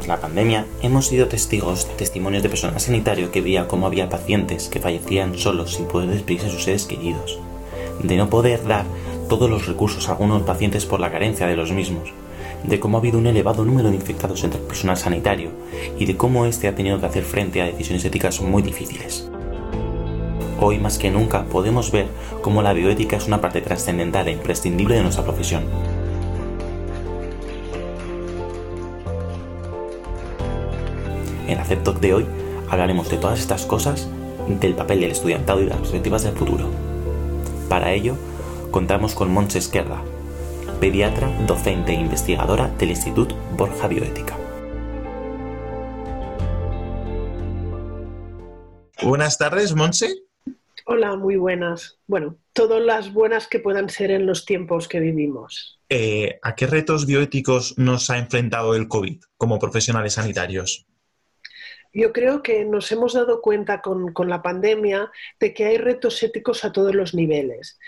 Durante la pandemia hemos sido testigos de testimonios de personal sanitario que veía cómo había pacientes que fallecían solos sin poder despedirse de sus seres queridos, de no poder dar todos los recursos a algunos pacientes por la carencia de los mismos, de cómo ha habido un elevado número de infectados entre el personal sanitario y de cómo éste ha tenido que hacer frente a decisiones éticas muy difíciles. Hoy más que nunca podemos ver cómo la bioética es una parte trascendental e imprescindible de nuestra profesión. En la CEPTOC de hoy hablaremos de todas estas cosas, del papel del estudiantado y de las perspectivas del futuro. Para ello, contamos con Montse Esquerda, pediatra, docente e investigadora del Instituto Borja Bioética. Buenas tardes, Montse. Hola, muy buenas. Bueno, todas las buenas que puedan ser en los tiempos que vivimos. Eh, ¿A qué retos bioéticos nos ha enfrentado el COVID como profesionales sanitarios? Yo creo que nos hemos dado cuenta con, la pandemia de que hay retos éticos a todos los niveles.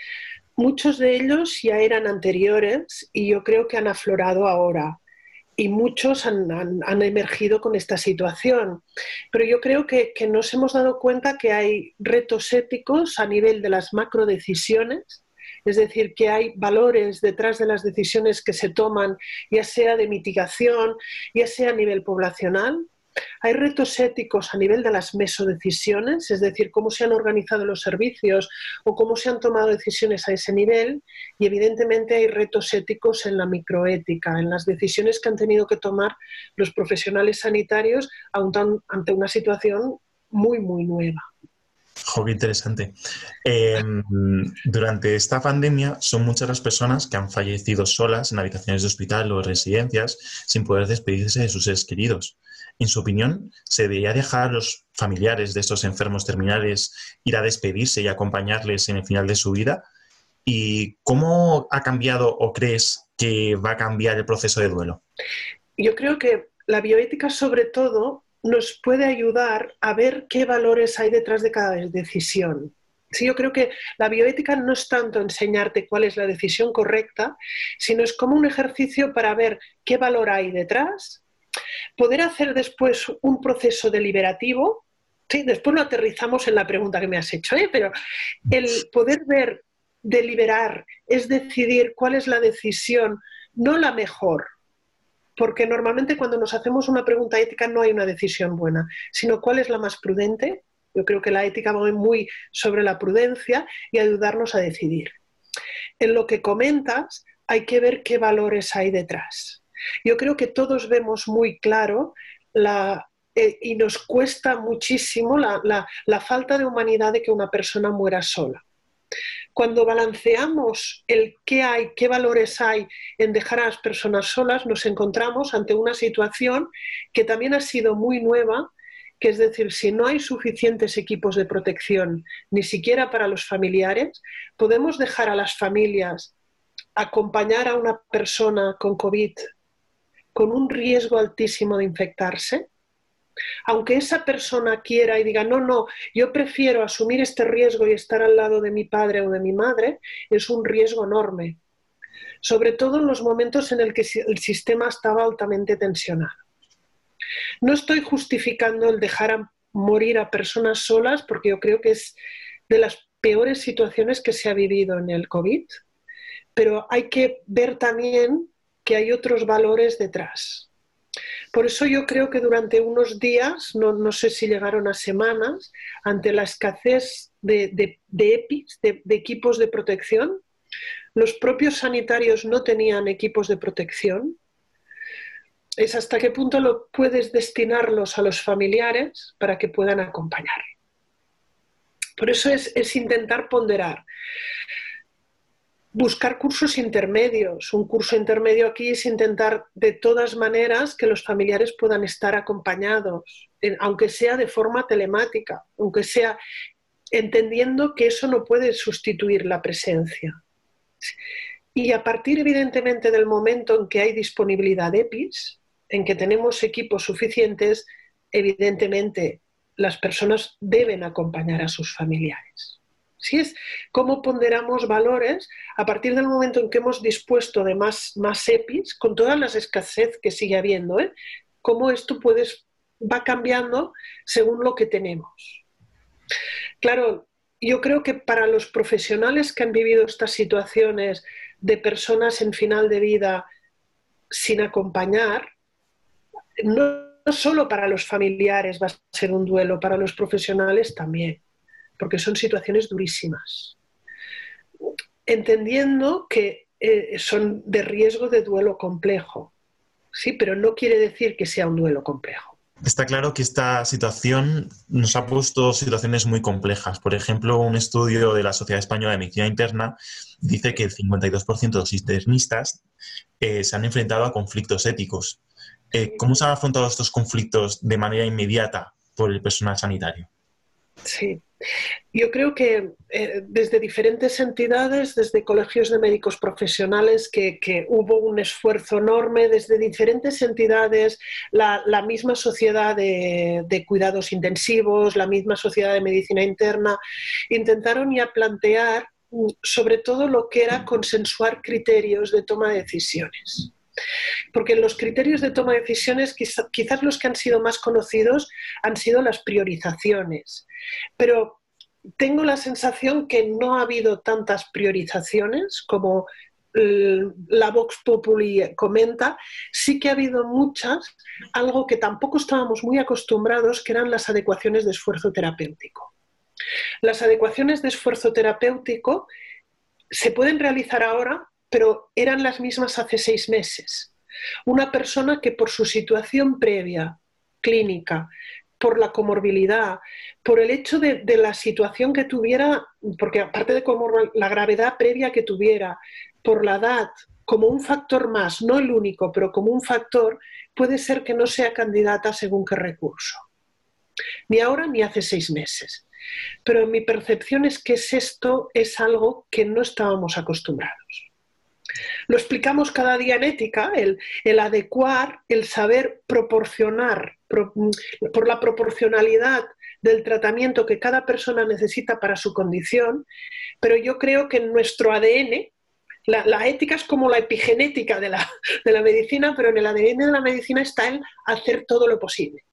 Muchos de ellos ya eran anteriores y yo creo que han aflorado ahora y muchos han, emergido con esta situación. Pero yo creo que, que, nos hemos dado cuenta que hay retos éticos a nivel de las macrodecisiones, es decir, que hay valores detrás de las decisiones que se toman, ya sea de mitigación, ya sea a nivel poblacional, hay retos éticos a nivel de las mesodecisiones, es decir, cómo se han organizado los servicios o cómo se han tomado decisiones a ese nivel, y evidentemente hay retos éticos en la microética, en las decisiones que han tenido que tomar los profesionales sanitarios ante una situación muy, muy nueva. Jo, qué interesante. Em, durante esta pandemia son muchas las personas que han fallecido solas en habitaciones de hospital o residencias sin poder despedirse de sus seres queridos. En su opinión, ¿se debería dejar a los familiares de estos enfermos terminales ir a despedirse y acompañarles en el final de su vida? ¿Y cómo ha cambiado o crees que va a cambiar el proceso de duelo? Yo creo que la bioética sobre todo nos puede ayudar a ver qué valores hay detrás de cada decisión. Sí, yo creo que la bioética no es tanto enseñarte cuál es la decisión correcta, sino es como un ejercicio para ver qué valor hay detrás Poder hacer después un proceso deliberativo, sí, después lo aterrizamos en la pregunta que me has hecho, ¿eh? pero el poder ver, deliberar, es decidir cuál es la decisión, no la mejor, porque normalmente cuando nos hacemos una pregunta ética no hay una decisión buena, sino cuál es la más prudente. Yo creo que la ética va muy sobre la prudencia y ayudarnos a decidir. En lo que comentas, hay que ver qué valores hay detrás. Yo creo que todos vemos muy claro eh, y nos cuesta muchísimo la, falta de humanidad de que una persona muera sola. Cuando balanceamos el qué hay, qué valores hay en dejar a las personas solas, nos encontramos ante una situación que también ha sido muy nueva, que es decir, si no hay suficientes equipos de protección, ni siquiera para los familiares, podemos dejar a las familias acompañar a una persona con COVID con un riesgo altísimo de infectarse, aunque esa persona quiera y diga, no, no, yo prefiero asumir este riesgo y estar al lado de mi padre o de mi madre, es un riesgo enorme, sobre todo en los momentos en el que el sistema estaba altamente tensionado. No estoy justificando el dejar a morir a personas solas porque yo creo que es de las peores situaciones que se ha vivido en el COVID, pero hay que ver también que hay otros valores detrás. Por eso yo creo que durante unos días, no, sé si llegaron a semanas, ante la escasez de, de, EPIs, de, de equipos de protección, los propios sanitarios no tenían equipos de protección, es hasta qué punto lo puedes destinarlos a los familiares para que puedan acompañar. Por eso es, es intentar ponderar buscar cursos intermedios. Un curso intermedio aquí es intentar de todas maneras que los familiares puedan estar acompañados, aunque sea de forma telemática, aunque sea entendiendo que eso no puede sustituir la presencia. Y a partir evidentemente del momento en que hay disponibilidad de EPIs, en que tenemos equipos suficientes, evidentemente las personas deben acompañar a sus familiares. Si es cómo ponderamos valores a partir del momento en que hemos dispuesto de más, más EPIs, con todas las escasez que sigue habiendo, ¿eh? cómo esto puedes, va cambiando según lo que tenemos. Claro, yo creo que para los profesionales que han vivido estas situaciones de personas en final de vida sin acompañar, no solo para los familiares va a ser un duelo, para los profesionales también, porque son situaciones durísimas. Entendiendo que eh, son de riesgo de duelo complejo, sí, pero no quiere decir que sea un duelo complejo. Está claro que esta situación nos ha puesto situaciones muy complejas. Por ejemplo, un estudio de la Sociedad Española de Medicina Interna dice que el 52% de los internistas eh, se han enfrentado a conflictos éticos. Eh, ¿Cómo se han afrontado estos conflictos de manera inmediata por el personal sanitario? Sí, yo creo que eh, desde diferentes entidades, desde colegios de médicos profesionales, que, hubo un esfuerzo enorme, desde diferentes entidades, la, misma sociedad de, de, cuidados intensivos, la misma sociedad de medicina interna, intentaron ya plantear mm, sobre todo lo que era consensuar criterios de toma de decisiones. Porque los criterios de toma de decisiones, quizás los que han sido más conocidos han sido las priorizaciones. Pero tengo la sensación que no ha habido tantas priorizaciones como la Vox Populi comenta, sí que ha habido muchas, algo que tampoco estábamos muy acostumbrados, que eran las adecuaciones de esfuerzo terapéutico. Las adecuaciones de esfuerzo terapéutico se pueden realizar ahora pero eran las mismas hace seis meses. Una persona que por su situación previa, clínica, por la comorbilidad, por el hecho de, la situación que tuviera, porque aparte de la gravedad previa que tuviera, por la edad, como un factor más, no el único, pero como un factor, puede ser que no sea candidata según qué recurso. Ni ahora ni hace seis meses. Pero mi percepción es que esto es algo que no estábamos acostumbrados. Lo explicamos cada día en ética, el, adecuar, el saber proporcionar por la proporcionalidad del tratamiento que cada persona necesita para su condición, pero yo creo que en nuestro ADN, la, ética es como la epigenética de la, de la, medicina, pero en el ADN de la medicina está el hacer todo lo posible.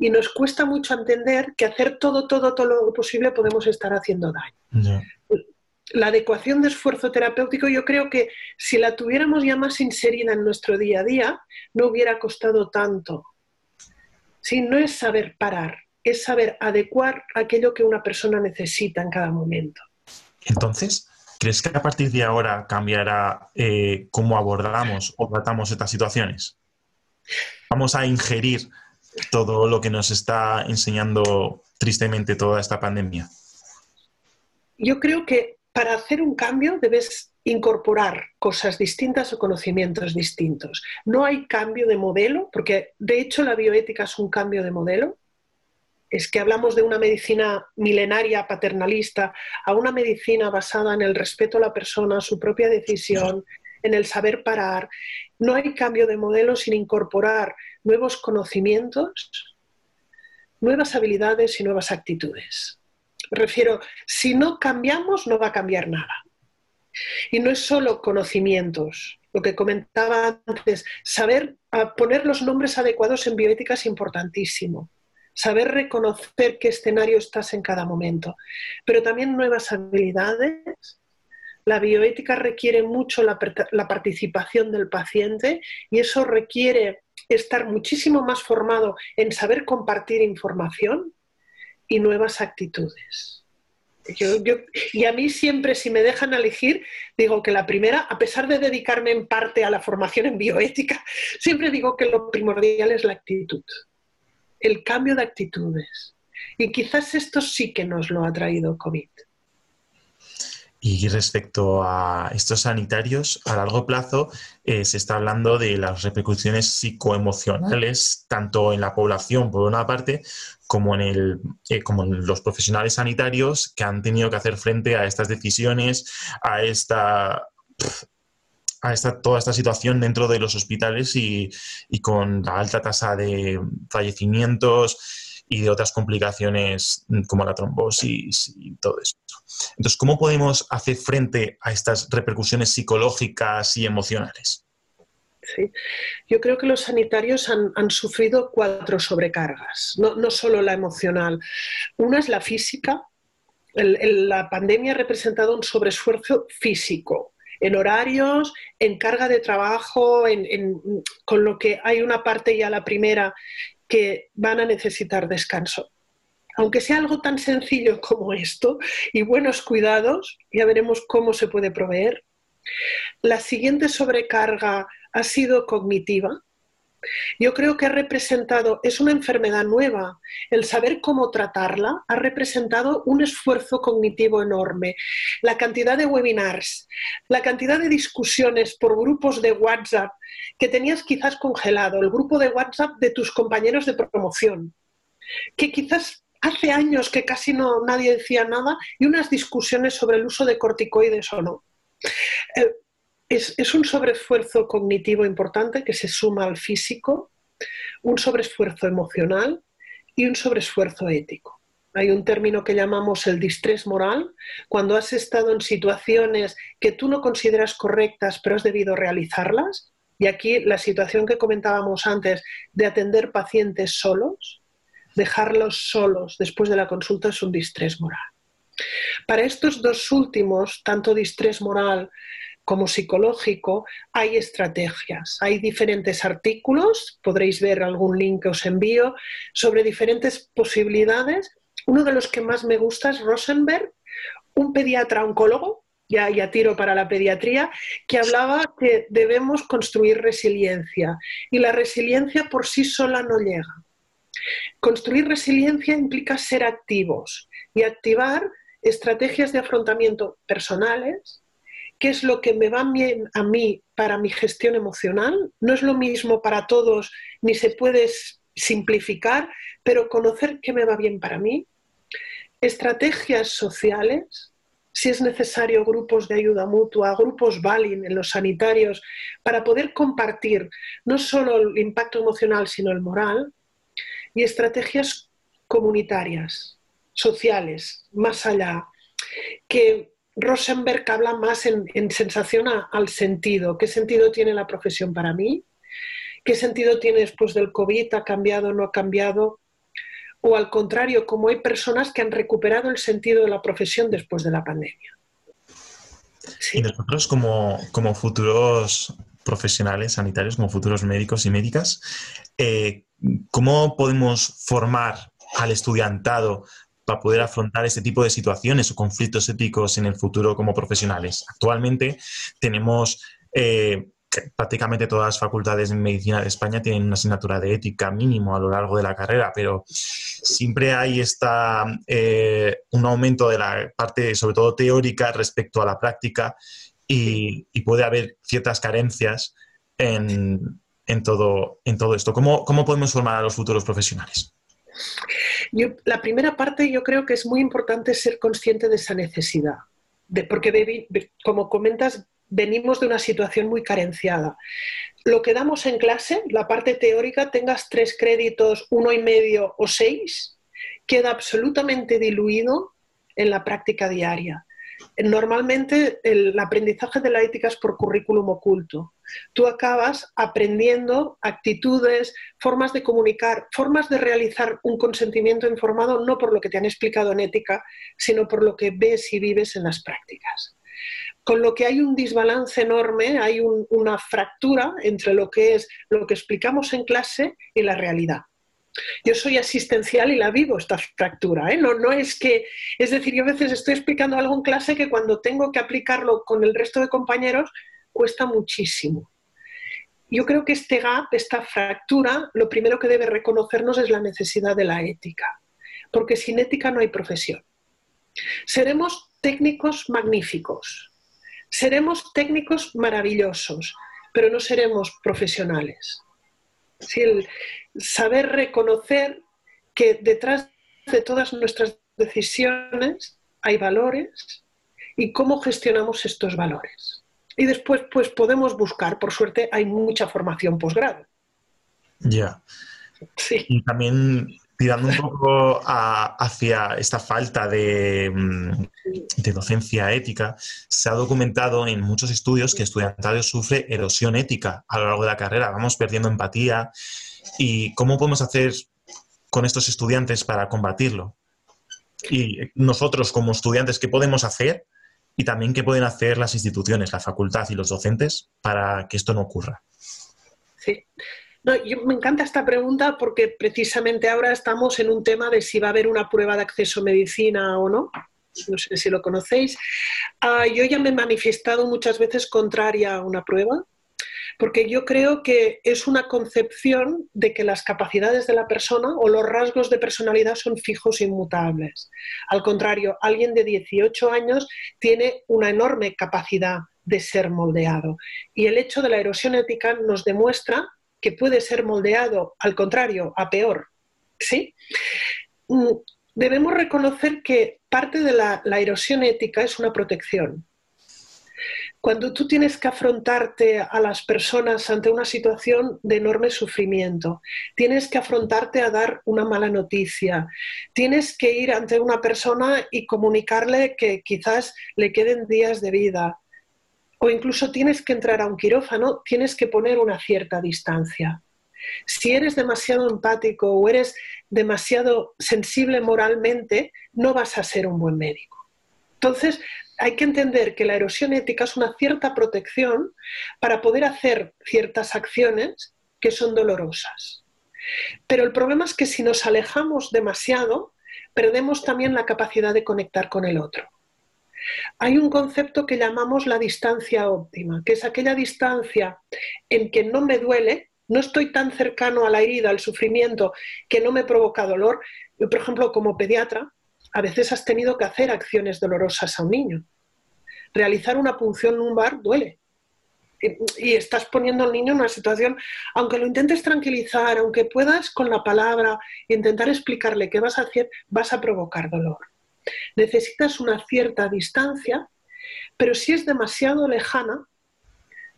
Y nos cuesta mucho entender que hacer todo, todo, todo lo posible podemos estar haciendo daño la adecuación de esfuerzo terapéutico yo creo que si la tuviéramos ya más inserida en nuestro día a día, no hubiera costado tanto. Si no es saber parar, es saber adecuar aquello que una persona necesita en cada momento. Entonces, ¿crees que a partir de ahora cambiará eh, cómo abordamos o tratamos estas situaciones? Vamos a ingerir todo lo que nos está enseñando tristemente toda esta pandemia. Yo creo que para hacer un cambio debes incorporar cosas distintas o conocimientos distintos. No hay cambio de modelo, porque de hecho la bioética es un cambio de modelo. Es que hablamos de una medicina milenaria, paternalista, a una medicina basada en el respeto a la persona, su propia decisión, en el saber parar. No hay cambio de modelo sin incorporar nuevos conocimientos, nuevas habilidades y nuevas actitudes refiero, si no cambiamos, no va a cambiar nada. Y no es solo conocimientos, lo que comentaba antes, saber poner los nombres adecuados en bioética es importantísimo. Saber reconocer qué escenario estás en cada momento. Pero también nuevas habilidades. La bioética requiere mucho la, participación del paciente y eso requiere estar muchísimo más formado en saber compartir información, y nuevas actitudes. y a mí siempre, si me dejan elegir, digo que la primera, a pesar de dedicarme en parte a la formación en bioética, siempre digo que lo primordial es la actitud, el cambio de actitudes. Y quizás esto sí que nos lo ha traído COVID. Y respecto a estos sanitarios, a largo plazo eh, se está hablando de las repercusiones psicoemocionales, tanto en la población, por una parte, como en, el, eh, como en los profesionales sanitarios que han tenido que hacer frente a estas decisiones, a esta a esta, toda esta situación dentro de los hospitales y, y con la alta tasa de fallecimientos y de otras complicaciones mm, como la trombosis y todo eso. Entonces, ¿cómo podemos hacer frente a estas repercusiones psicológicas y emocionales? ¿sí? Yo creo que los sanitarios han, sufrido cuatro sobrecargas, no, no, solo la emocional. Una es la física. la pandemia ha representado un sobreesfuerzo físico, en horarios, en carga de trabajo, con lo que hay una parte ya la primera que van a necesitar descanso. Aunque sea algo tan sencillo como esto y buenos cuidados, ya veremos cómo se puede proveer. La siguiente sobrecarga ha sido cognitiva. Yo creo que ha representado, es una enfermedad nueva, el saber cómo tratarla ha representado un esfuerzo cognitivo enorme. La cantidad de webinars, la cantidad de discusiones por grupos de WhatsApp que tenías quizás congelado, el grupo de WhatsApp de tus compañeros de promoción, que quizás hace años que casi no, nadie decía nada, y unas discusiones sobre el uso de corticoides o no. Es, un sobreesfuerzo cognitivo importante que se suma al físico, un sobreesfuerzo emocional y un sobreesfuerzo ético. Hay un término que llamamos el distrés moral, cuando has estado en situaciones que tú no consideras correctas, pero has debido realizarlas. Y aquí la situación que comentábamos antes de atender pacientes solos, dejarlos solos después de la consulta es un distrés moral. Para estos dos últimos, tanto distrés moral como psicológico, hay estrategias. Hay diferentes artículos, podréis ver algún link que os envío, sobre diferentes posibilidades. Uno de los que más me gusta es Rosenberg, un pediatra oncólogo, ya, ya tiro para la pediatría, que hablaba que debemos construir resiliencia y la resiliencia por sí sola no llega. Construir resiliencia implica ser activos y activar estrategias de afrontamiento personales, qué es lo que me va bien a mí para mi gestión emocional. No es lo mismo para todos, ni se puede simplificar, pero conocer qué me va bien para mí. Estrategias sociales, si es necesario grupos de ayuda mutua, grupos Balin en los sanitarios, para poder compartir no solo el impacto emocional, sino el moral. Y estrategias comunitarias, sociales, más allá, que Rosenberg habla más en, sensación al sentido. ¿Qué sentido tiene la profesión para mí? ¿Qué sentido tiene después del COVID? ¿Ha cambiado o no ha cambiado? O al contrario, como hay personas que han recuperado el sentido de la profesión después de la pandemia. Y nosotros como, como, futuros profesionales sanitarios, como futuros médicos y médicas, eh, ¿cómo podemos formar al estudiantado para poder afrontar este tipo de situaciones o conflictos éticos en el futuro como profesionales. Actualmente tenemos eh, prácticamente todas las facultades de medicina de España tienen una asignatura de ética mínimo a lo largo de la carrera, pero siempre hay esta, eh, un aumento de la parte, sobre todo teórica, respecto a la práctica y, puede haber ciertas carencias en, todo, en todo esto. ¿Cómo, ¿Cómo podemos formar a los futuros profesionales? La primera parte yo creo que es muy importante ser consciente de esa necesidad, porque como comentas, venimos de una situación muy carenciada. Lo que damos en clase, la parte teórica, tengas tres créditos, uno y medio o seis, queda absolutamente diluido en la práctica diaria. Normalmente el aprendizaje de la ética es por currículum oculto. Tú acabas aprendiendo actitudes, formas de comunicar, formas de realizar un consentimiento informado no por lo que te han explicado en ética, sino por lo que ves y vives en las prácticas. Con lo que hay un desbalance enorme, hay una fractura entre lo que es lo que explicamos en clase y la realidad. Yo soy asistencial y la vivo esta fractura. ¿eh? No, es que, es decir, yo a veces estoy explicando algo en clase que cuando tengo que aplicarlo con el resto de compañeros cuesta muchísimo. Yo creo que este gap, esta fractura, lo primero que debe reconocernos es la necesidad de la ética, porque sin ética no hay profesión. Seremos técnicos magníficos, seremos técnicos maravillosos, pero no seremos profesionales. Si el saber reconocer que detrás de todas nuestras decisiones hay valores y cómo gestionamos estos valores. Y después, pues podemos buscar, por suerte, hay mucha formación posgrado. Ya. Sí. Y también tirando un poco hacia esta falta de, mm, de docencia ética, se ha documentado en muchos estudios que estudiantado sufre erosión ética a lo largo de la carrera. Vamos perdiendo empatía. ¿Y cómo podemos hacer con estos estudiantes para combatirlo? Y nosotros como estudiantes, ¿qué podemos hacer? Y también qué pueden hacer las instituciones, la facultad y los docentes para que esto no ocurra. Sí. No, yo, me encanta esta pregunta porque precisamente ahora estamos en un tema de si va a haber una prueba de acceso a medicina o no. No sé si lo conocéis. Ah, yo ya me he manifestado muchas veces contraria a una prueba porque yo creo que es una concepción de que las capacidades de la persona o los rasgos de personalidad son fijos e inmutables. Al contrario, alguien de 18 años tiene una enorme capacidad de ser moldeado. Y el hecho de la erosión ética nos demuestra que puede ser moldeado, al contrario, a peor. ¿Sí? Debemos reconocer que parte de la erosión ética es una protección. Cuando tú tienes que afrontarte a las personas ante una situación de enorme sufrimiento, tienes que afrontarte a dar una mala noticia, tienes que ir ante una persona y comunicarle que quizás le queden días de vida, o incluso tienes que entrar a un quirófano, tienes que poner una cierta distancia. Si eres demasiado empático o eres demasiado sensible moralmente, no vas a ser un buen médico. Entonces, hay que entender que la erosión ética es una cierta protección para poder hacer ciertas acciones que son dolorosas. Pero el problema es que si nos alejamos demasiado, perdemos también la capacidad de conectar con el otro. Hay un concepto que llamamos la distancia óptima, que es aquella distancia en que no me duele, no estoy tan cercano a la herida, al sufrimiento, que no me provoca dolor. Yo, por ejemplo, como pediatra, a veces has tenido que hacer acciones dolorosas a un niño. Realizar una punción lumbar duele. Y, estás poniendo al niño en una situación, aunque lo intentes tranquilizar, aunque puedas con la palabra intentar explicarle qué vas a hacer, vas a provocar dolor. Necesitas una cierta distancia, pero si es demasiado lejana,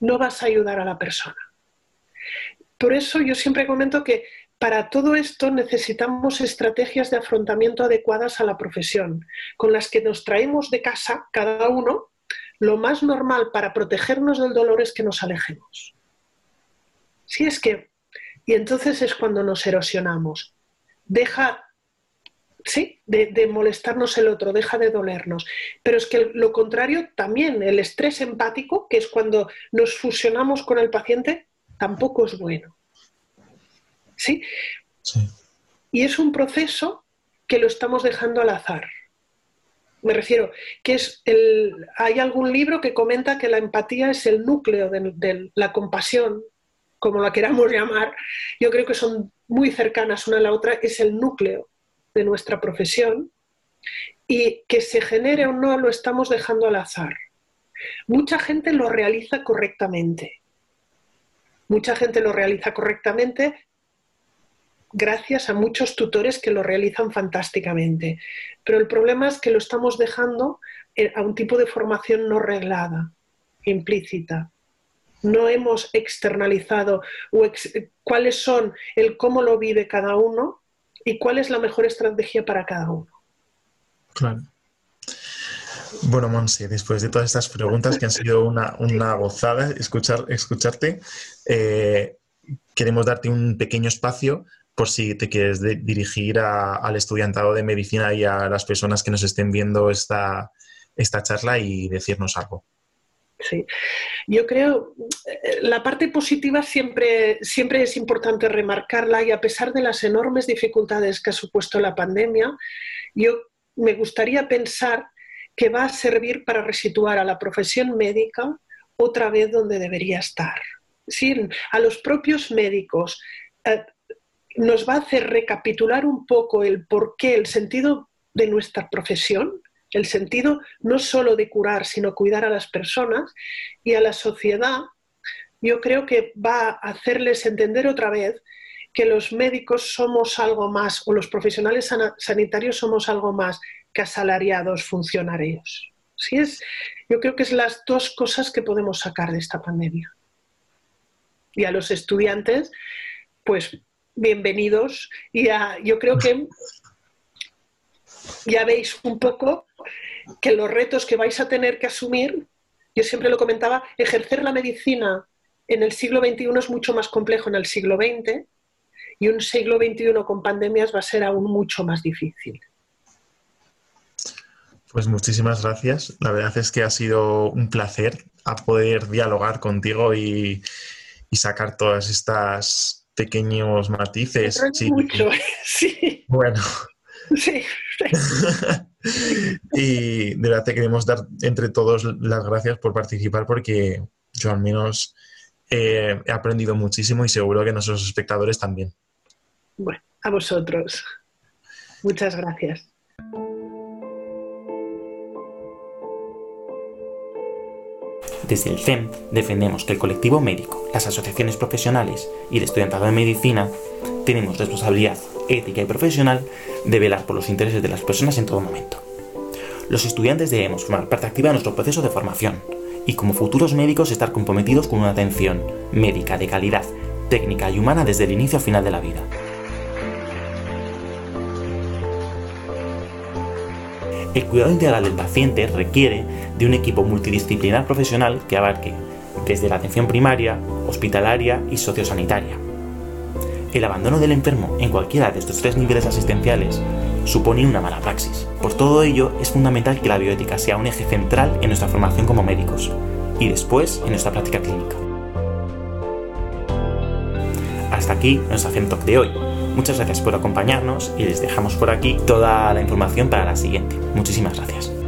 no vas a ayudar a la persona. Por eso yo siempre comento que para todo esto necesitamos estrategias de afrontamiento adecuadas a la profesión, con las que nos traemos de casa cada uno. Lo más normal para protegernos del dolor es que nos alejemos. Si es que, y entonces es cuando nos erosionamos. Deja, sí, de, de molestarnos el otro, deja de dolernos. Pero es que lo contrario también, el estrés empático, que es cuando nos fusionamos con el paciente, tampoco es bueno. ¿sí? Y es un proceso que lo estamos dejando al azar. Me refiero que es el, hay algún libro que comenta que la empatía es el núcleo de, la compasión, como la queramos llamar. Yo creo que son muy cercanas una a la otra, es el núcleo de nuestra profesión y que se genere o no lo estamos dejando al azar. Mucha gente lo realiza correctamente. Mucha gente lo realiza correctamente gracias a muchos tutores que lo realizan fantásticamente. Pero el problema es que lo estamos dejando eh, a un tipo de formación no reglada, implícita. No hemos externalizado cuáles son el cómo lo vive cada uno y cuál es la mejor estrategia para cada uno. Claro. Bueno, Monse, después de todas estas preguntas que han sido una, gozada escuchar, escucharte, eh, queremos darte un pequeño espacio por si te quieres dirigir al estudiantado de medicina y a las personas que nos estén viendo esta, esta charla y decirnos algo. Sí, yo creo eh, la parte positiva siempre, siempre es importante remarcarla y a pesar de las enormes dificultades que ha supuesto la pandemia, yo me gustaría pensar que va a servir para resituar a la profesión médica otra vez donde debería estar. Sí, a los propios médicos, eh, nos va a hacer recapitular un poco el porqué, el sentido de nuestra profesión, el sentido no solo de curar, sino cuidar a las personas y a la sociedad, yo creo que va a hacerles entender otra vez que los médicos somos algo más, o los profesionales sanitarios somos algo más que asalariados funcionarios. ¿Sí es? Yo creo que es las dos cosas que podemos sacar de esta pandemia. Y a los estudiantes, pues bienvenidos. Y yo creo que ya veis un poco que los retos que vais a tener que asumir, yo siempre lo comentaba, ejercer la medicina en el siglo XXI es mucho más complejo en el siglo XX y un siglo XXI con pandemias va a ser aún mucho más difícil. Pues muchísimas gracias. La verdad es que ha sido un placer a poder dialogar contigo y, sacar todas estas pequeños matices. Sí. Mucho, sí. Bueno. Sí. y de verdad te queremos dar entre todos las gracias por participar porque yo al menos eh, he aprendido muchísimo y seguro que nuestros espectadores también. Bueno, a vosotros. Muchas gracias. Desde el CEM defendemos que el colectivo médico, las asociaciones profesionales y el estudiantado de medicina tenemos responsabilidad ética y profesional de velar por los intereses de las personas en todo momento. Los estudiantes debemos formar parte activa de nuestro proceso de formación y como futuros médicos estar comprometidos con una atención médica de calidad, técnica y humana desde el inicio al final de la vida. El cuidado integral del paciente requiere de un equipo multidisciplinar profesional que abarque desde la atención primaria, hospitalaria y sociosanitaria. El abandono del enfermo en cualquiera de estos tres niveles asistenciales supone una mala praxis. Por todo ello, es fundamental que la bioética sea un eje central en nuestra formación como médicos y después en nuestra práctica clínica. Hasta aquí nuestro Talk de hoy. Muchas gracias por acompañarnos y les dejamos por aquí toda la información para la siguiente. Muchísimas gracias.